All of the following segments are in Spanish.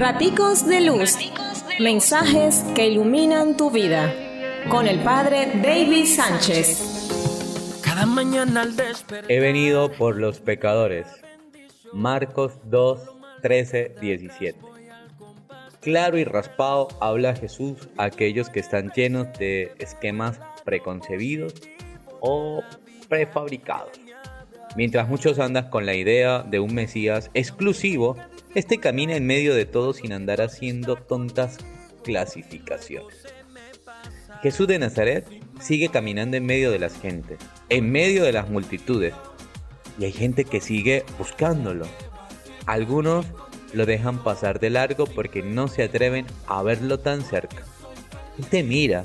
Raticos de Luz. Mensajes que iluminan tu vida. Con el Padre David Sánchez. Cada mañana al He venido por los pecadores. Marcos 2, 13, 17. Claro y raspado habla Jesús a aquellos que están llenos de esquemas preconcebidos o prefabricados. Mientras muchos andan con la idea de un Mesías exclusivo, este camina en medio de todo sin andar haciendo tontas clasificaciones. Jesús de Nazaret sigue caminando en medio de las gentes, en medio de las multitudes, y hay gente que sigue buscándolo. Algunos lo dejan pasar de largo porque no se atreven a verlo tan cerca. Él te mira,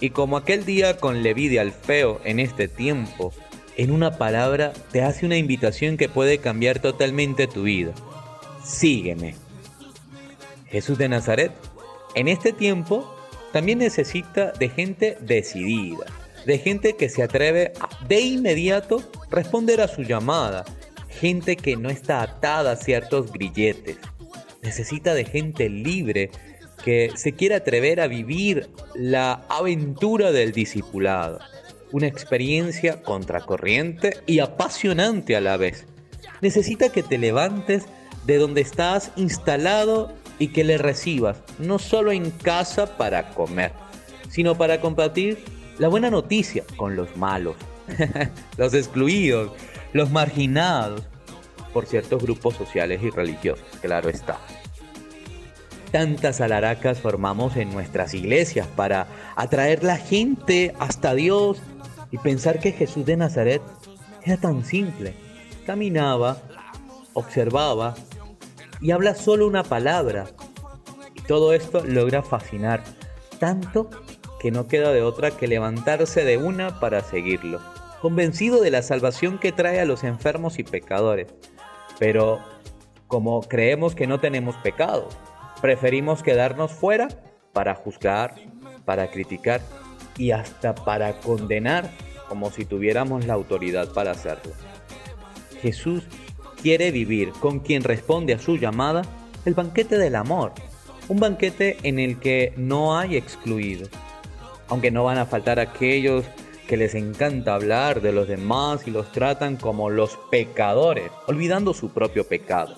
y como aquel día con Leví de Alfeo en este tiempo, en una palabra te hace una invitación que puede cambiar totalmente tu vida. Sígueme. Jesús de Nazaret, en este tiempo, también necesita de gente decidida, de gente que se atreve a, de inmediato responder a su llamada, gente que no está atada a ciertos grilletes. Necesita de gente libre que se quiera atrever a vivir la aventura del discipulado una experiencia contracorriente y apasionante a la vez. Necesita que te levantes de donde estás instalado y que le recibas, no solo en casa para comer, sino para compartir la buena noticia con los malos, los excluidos, los marginados por ciertos grupos sociales y religiosos, claro está. Tantas alaracas formamos en nuestras iglesias para atraer la gente hasta Dios y pensar que Jesús de Nazaret era tan simple. Caminaba, observaba y habla solo una palabra. Y todo esto logra fascinar tanto que no queda de otra que levantarse de una para seguirlo, convencido de la salvación que trae a los enfermos y pecadores. Pero como creemos que no tenemos pecado, preferimos quedarnos fuera para juzgar, para criticar y hasta para condenar como si tuviéramos la autoridad para hacerlo. Jesús quiere vivir con quien responde a su llamada el banquete del amor, un banquete en el que no hay excluidos, aunque no van a faltar aquellos que les encanta hablar de los demás y los tratan como los pecadores, olvidando su propio pecado.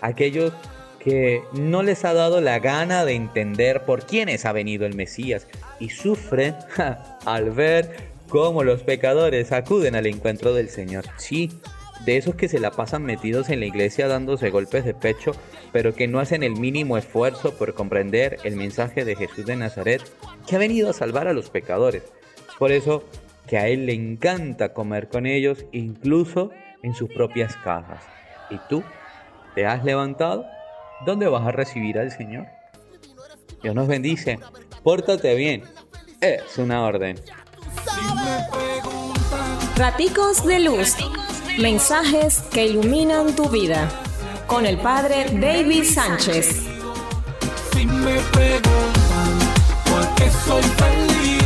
Aquellos que no les ha dado la gana de entender por quiénes ha venido el Mesías y sufren al ver cómo los pecadores acuden al encuentro del Señor. Sí, de esos que se la pasan metidos en la iglesia dándose golpes de pecho, pero que no hacen el mínimo esfuerzo por comprender el mensaje de Jesús de Nazaret, que ha venido a salvar a los pecadores. Por eso que a Él le encanta comer con ellos, incluso en sus propias casas. ¿Y tú? ¿Te has levantado? ¿Dónde vas a recibir al Señor? Dios nos bendice. Pórtate bien. Es una orden. Raticos de luz. Mensajes que iluminan tu vida. Con el Padre David Sánchez. Si me preguntan por qué soy feliz